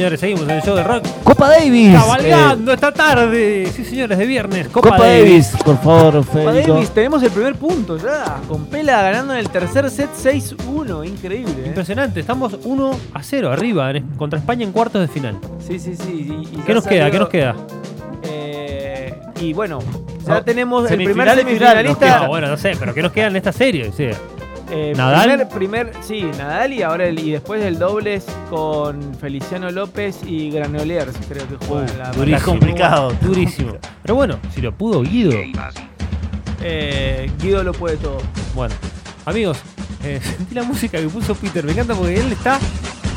señores, seguimos en el show de rock. Copa Davis. Cabalgando esta tarde. Sí, señores, de viernes. Eh, Copa, Copa Davis. Davis, por favor, Copa. Davis, tenemos el primer punto ya. Con Pela ganando en el tercer set 6-1. Increíble. ¿eh? Impresionante, estamos 1 a 0 arriba en- contra España en cuartos de final. Sí, sí, sí. y- y ¿Qué nos queda? ¿Qué nos queda? Eh, y bueno, ya No, tenemos el primer semifinalista. No, bueno, no sé, pero ¿qué nos queda en esta serie? Sí. Eh, ¿Nadal? Primer, primer- sí, Nadal y ahora el, y después el dobles con Feliciano López y Granollers, creo que juegan la durísimo. Está complicado. Durísimo. Pero bueno, si lo pudo Guido. Eh, Guido lo puede todo. Bueno, amigos, eh, sentí la música que puso Peter. Me encanta porque él está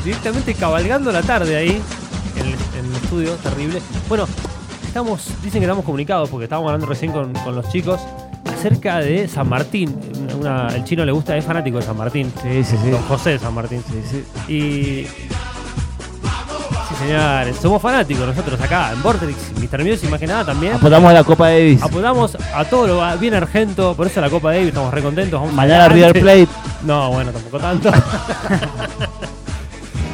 directamente cabalgando la tarde ahí en el, en el estudio. Terrible. Bueno, estamos, dicen que estamos comunicados porque estábamos hablando recién con, con los chicos acerca de San Martín. Una- el chino le gusta, es fanático de San Martín. Sí, sí, sí. Don José de San Martín. Sí, sí. Y. Sí, señores, somos fanáticos nosotros acá en Vortex, Mr. Music, más que nada también. Apuntamos a la Copa Davis. Apodamos a todo lo bien argento, por eso la Copa Davis, estamos re contentos. Vamos Mañana. River Plate. No, bueno, tampoco tanto.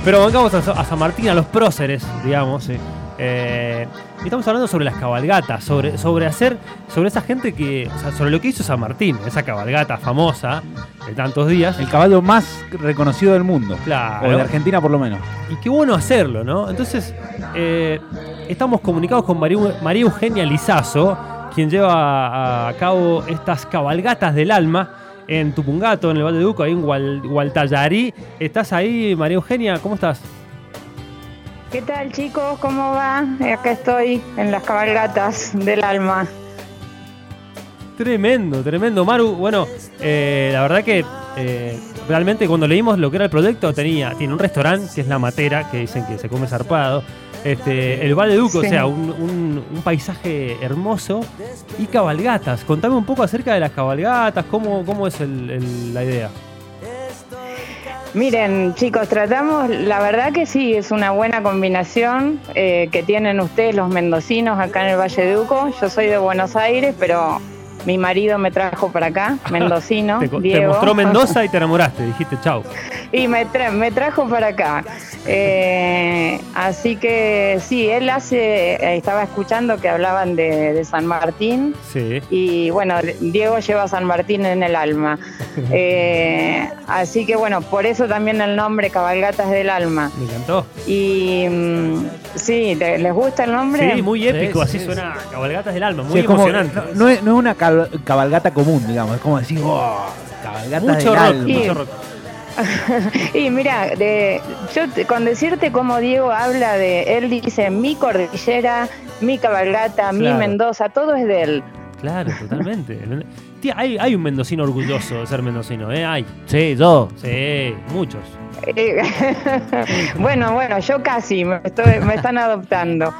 Pero bancamos a, a San Martín, a los próceres, digamos. Eh, y estamos hablando sobre las cabalgatas, sobre, sobre hacer, sobre esa gente que, o sea, sobre lo que hizo San Martín, esa cabalgata famosa de tantos días. El caballo más reconocido del mundo. Claro. O de Argentina por lo menos. Y qué bueno hacerlo, ¿no? Entonces, eh, estamos comunicados con María, Eugenia Lizazo, quien lleva a, a cabo estas cabalgatas del alma en Tupungato, en el Valle de Duco, ahí en Gual- Gualtallarí. ¿Estás ahí, María Eugenia? ¿Cómo estás? ¿Qué tal chicos? ¿Cómo va? Acá estoy en las cabalgatas del alma. Tremendo, tremendo. Maru, bueno, eh, la verdad que eh, realmente cuando leímos lo que era el proyecto, tenía, tiene un restaurante que es La Matera, que dicen que se come zarpado. Este, el Valle de Duco, Sí. o sea, un, un- un paisaje hermoso y cabalgatas. Contame un poco acerca de las cabalgatas, cómo, cómo es el- el- la idea. Miren chicos, tratamos, la verdad que sí, es una buena combinación eh, que tienen ustedes los mendocinos acá en el Valle de Duco. Yo soy de Buenos Aires, pero mi marido me trajo para acá, mendocino, Te, co- te Diego. mostró Mendoza y te enamoraste, dijiste chau. Y me, tra- me trajo para acá. Eh, así que sí, él hace, eh, estaba escuchando que hablaban de, de San Martín Sí. y bueno, Diego lleva a San Martín en el alma. Eh, así que bueno, por eso también el nombre Cabalgatas del Alma. Me encantó. Y mm, sí, ¿te- ¿les gusta el nombre? Sí, muy épico, Sí, así sí, suena Cabalgatas del Alma, muy Sí, es como- emocionante. no, no es, no es una cal- cabalgata común, digamos. Es como decir, oh, cabalgata mucho del rock, alma. mucho rock. Y mira, de, yo te- con decirte cómo Diego habla de, él dice mi cordillera, mi cabalgata, mi Claro. Mendoza, todo es de él. Claro, totalmente. Tía, hay, hay un mendocino orgulloso de ser mendocino, ¿eh? Hay. Sí, yo. Sí, muchos. Eh, bueno, bueno, yo casi, me, estoy- me están adoptando.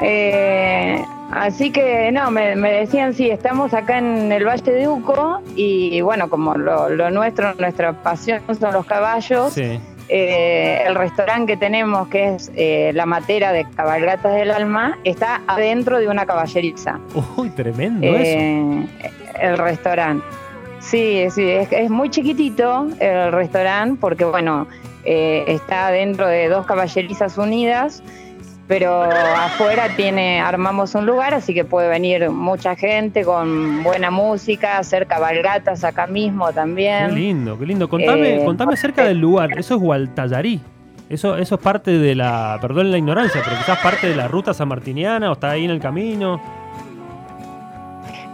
Eh, así que no, me, me decían, sí, estamos acá en el Valle de Uco y bueno, como lo, lo nuestro, nuestra pasión son los caballos, Sí. eh, el restaurante que tenemos, que es eh, La Matera de Cabalgatas del Alma, está adentro de una caballeriza. Uy, tremendo eso. Eh, el restaurante. Sí, sí, es, es muy chiquitito el restaurante porque, bueno, eh, está dentro de dos caballerizas unidas, pero afuera tiene, armamos un lugar, así que puede venir mucha gente con buena música, hacer cabalgatas acá mismo Qué también. lindo, qué lindo. Contame, Eh, contame acerca del lugar. Eso es Gualtallarí. Eso, eso es parte de la, perdón la ignorancia, pero quizás parte de la ruta sanmartiniana o está ahí en el camino.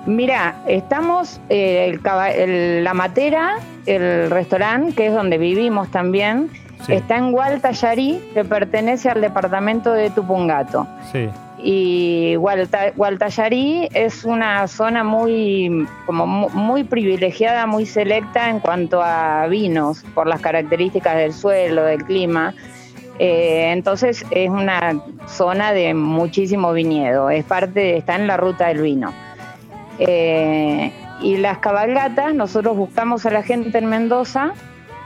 Mira, estamos, eh, el el- la matera, el restaurante, que es donde vivimos también, Sí, está en Gualtallarí, que pertenece al departamento de Tupungato. sí. Y Gualta- Gualtallarí es una zona muy, como mu- muy privilegiada, muy selecta en cuanto a vinos, por las características del suelo, del clima. Eh, entonces es una zona de muchísimo viñedo, es parte, está en la ruta del vino. Eh, y las cabalgatas, nosotros buscamos a la gente en Mendoza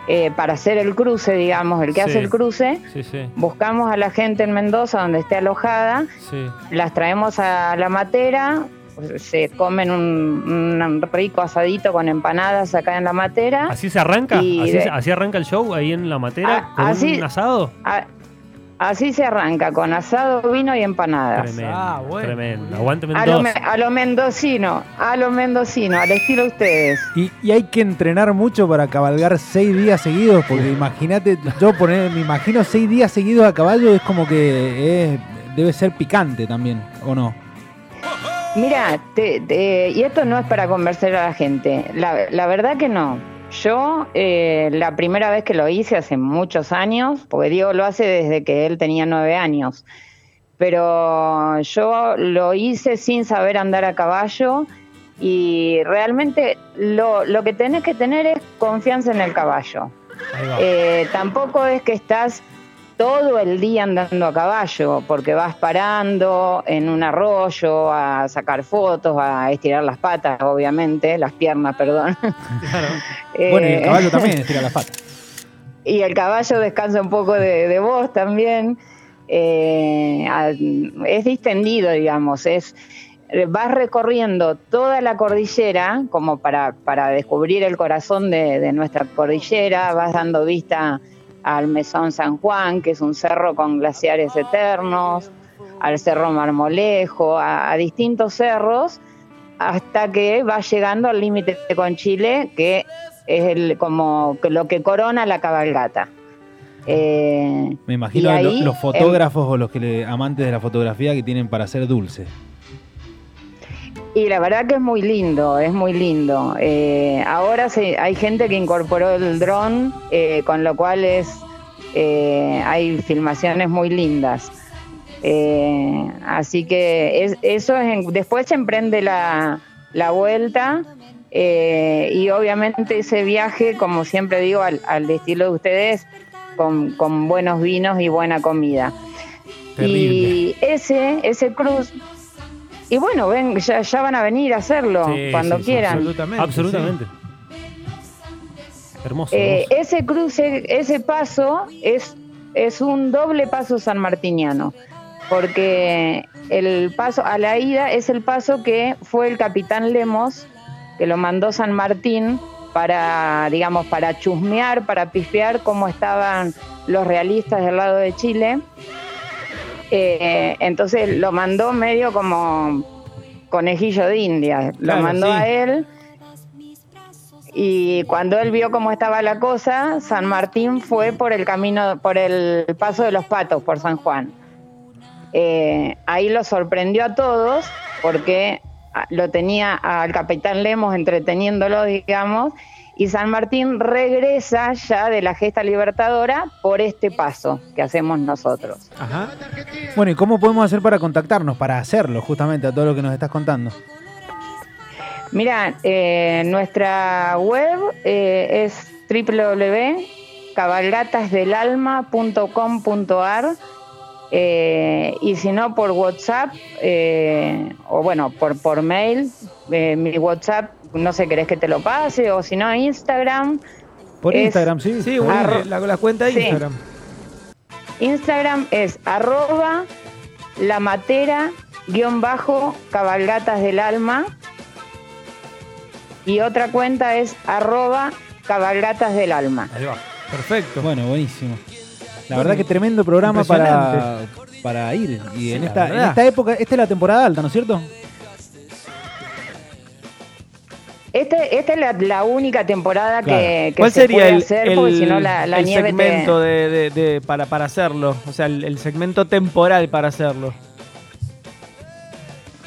eh, para hacer el cruce, digamos, el que Sí. hace el cruce. Sí, sí, Buscamos a la gente en Mendoza donde esté alojada, las traemos a la matera, se comen un, un rico asadito con empanadas acá en la matera. ¿Así se arranca? ¿Así, de- así arranca el show ahí en la matera Ah, con así- un asado? A- Así se arranca, con asado, vino y empanadas. Tremendo. Ah, bueno. Tremendo. Aguante A lo, Mendoza. me- a lo mendocino, a lo mendocino, al estilo de ustedes. Y, y hay que entrenar mucho para cabalgar seis días seguidos, porque imagínate, yo poner, me imagino seis días seguidos a caballo es como que es- debe ser picante también, ¿o no? Mira, te- te- y esto no es para convencer a la gente, la, la verdad que no. Yo eh, la primera vez que lo hice hace muchos años, porque Diego lo hace desde que él tenía nueve años, pero yo lo hice sin saber andar a caballo y realmente lo, lo que tenés que tener es confianza en el caballo. Eh, tampoco es que estás todo el día andando a caballo, porque vas parando en un arroyo a sacar fotos, a estirar las patas, obviamente, las piernas, perdón. Claro. Bueno, y el Eh, caballo también estira las patas. y el caballo descansa un poco de, de vos también. Eh, es distendido, digamos, es vas recorriendo toda la cordillera como para, para descubrir el corazón de, de nuestra cordillera, vas dando vista al Mesón San Juan, que es un cerro con glaciares eternos, al Cerro Marmolejo, a, a distintos cerros, hasta que vas llegando al límite con Chile, que es el, como que lo que corona la cabalgata. Eh, Me imagino ahí, los fotógrafos o los que le- amantes de la fotografía que tienen para hacer dulce. Y la verdad que es muy lindo, es muy lindo. Eh, ahora se- hay gente que incorporó el dron, eh, con lo cual es eh, hay filmaciones muy lindas. Eh, así que es- eso es en- después se emprende la, la vuelta y obviamente ese viaje, como siempre digo, al, al estilo de ustedes, con, con buenos vinos y buena comida. Terrible. Y ese, ese cruz, y bueno, ven, ya, ya van a venir a hacerlo Sí, cuando sí, sí, quieran. Absolutamente. Absolutamente. Hermoso. Eh, hermoso. ese cruce, ese paso es, es un doble paso sanmartiniano, porque el paso a la ida es el paso que fue el capitán Lemos, que lo mandó San Martín para, digamos, para chusmear, para pispear cómo estaban los realistas del lado de Chile. Eh, entonces lo mandó medio como conejillo de India, lo Claro, mandó sí. a él y cuando él vio cómo estaba la cosa, San Martín fue por el camino, por el paso de los patos, por San Juan. Eh, ahí lo sorprendió a todos porque ah, lo tenía al capitán Lemos entreteniéndolo, digamos, y San Martín regresa ya de la gesta libertadora por este paso que hacemos nosotros. Ajá. Bueno, ¿y cómo podemos hacer para contactarnos, para hacerlo justamente a todo lo que nos estás contando? Mira, eh, nuestra web eh, es www.cabalgatasdelalma.com.ar eh, y si no por WhatsApp eh, o bueno, por, por mail, eh, mi WhatsApp, no sé, querés que te lo pase o si no Instagram. Por Es- Instagram, sí. Sí, bueno, Arro- la, la cuenta de Sí. Instagram. Instagram es arroba la matera guion bajo cabalgatas del alma y otra cuenta es arroba cabalgatas del alma. Ahí va. Perfecto. Bueno, buenísimo. La verdad que tremendo programa para, para ir. Y en esta, en esta época, esta es la temporada alta, ¿no es cierto? Este, esta es la, la única temporada Claro. que, que ¿Cuál se sería puede el, hacer el- porque si no la, la el nieve te- segmento de, de- de- para, para hacerlo? O sea, el, el segmento temporal para hacerlo.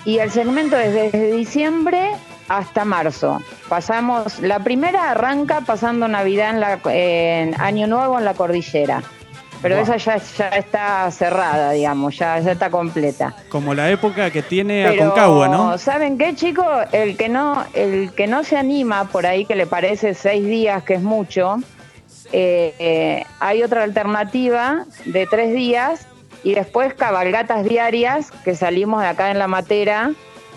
Y el segmento es desde diciembre hasta marzo. Pasamos, la primera arranca pasando Navidad en, la, en Año Nuevo en la cordillera. Pero Wow. esa ya, ya está cerrada, digamos, ya, ya está completa. Como la época que tiene Pero, Aconcagua, ¿no? ¿saben qué, chicos? El que no, el que no se anima por ahí, que le parece seis días, que es mucho, eh, eh, hay otra alternativa de tres días y después cabalgatas diarias que salimos de acá en la matera,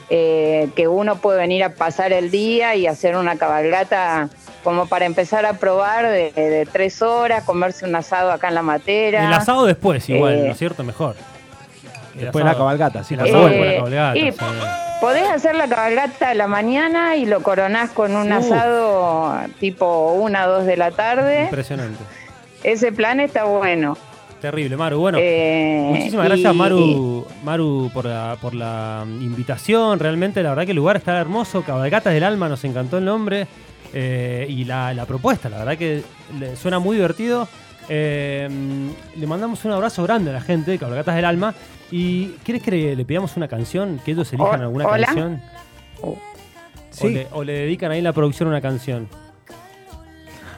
eh, que uno puede venir a pasar el día y hacer una cabalgata como para empezar a probar de, de tres horas, comerse un asado acá en la matera. El asado después, igual, Eh, ¿no es cierto? Mejor. El Después de la cabalgata, sí. El asado Eh, después de la cabalgata. y- sí. Podés hacer la cabalgata a la mañana y lo coronás con un asado tipo una o dos de la tarde. Impresionante. Ese plan está bueno. Terrible, Maru. Bueno, Eh, muchísimas y- gracias, Maru, Maru por, la, por la invitación. Realmente, la verdad que el lugar está hermoso. Cabalgatas del Alma, nos encantó el nombre. Eh, y la, la propuesta, la verdad que le- suena muy divertido. Eh, le mandamos un abrazo grande a la gente de Cabalgatas del Alma. ¿Y quieres que le, le pidamos una canción? ¿Que ellos elijan alguna hola. canción? Sí. O, le, o le dedican ahí en la producción una canción.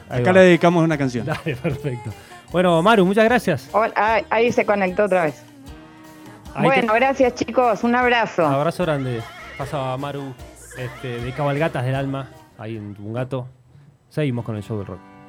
Ahí Acá va. le dedicamos una canción. Dale, perfecto. Bueno, Maru, muchas gracias. Hola, ah, ahí se conectó otra vez. Ahí bueno, te- gracias chicos, un abrazo. abrazo grande. Pasaba Maru este, de Cabalgatas del Alma, en un gato. Seguimos con el show del rock.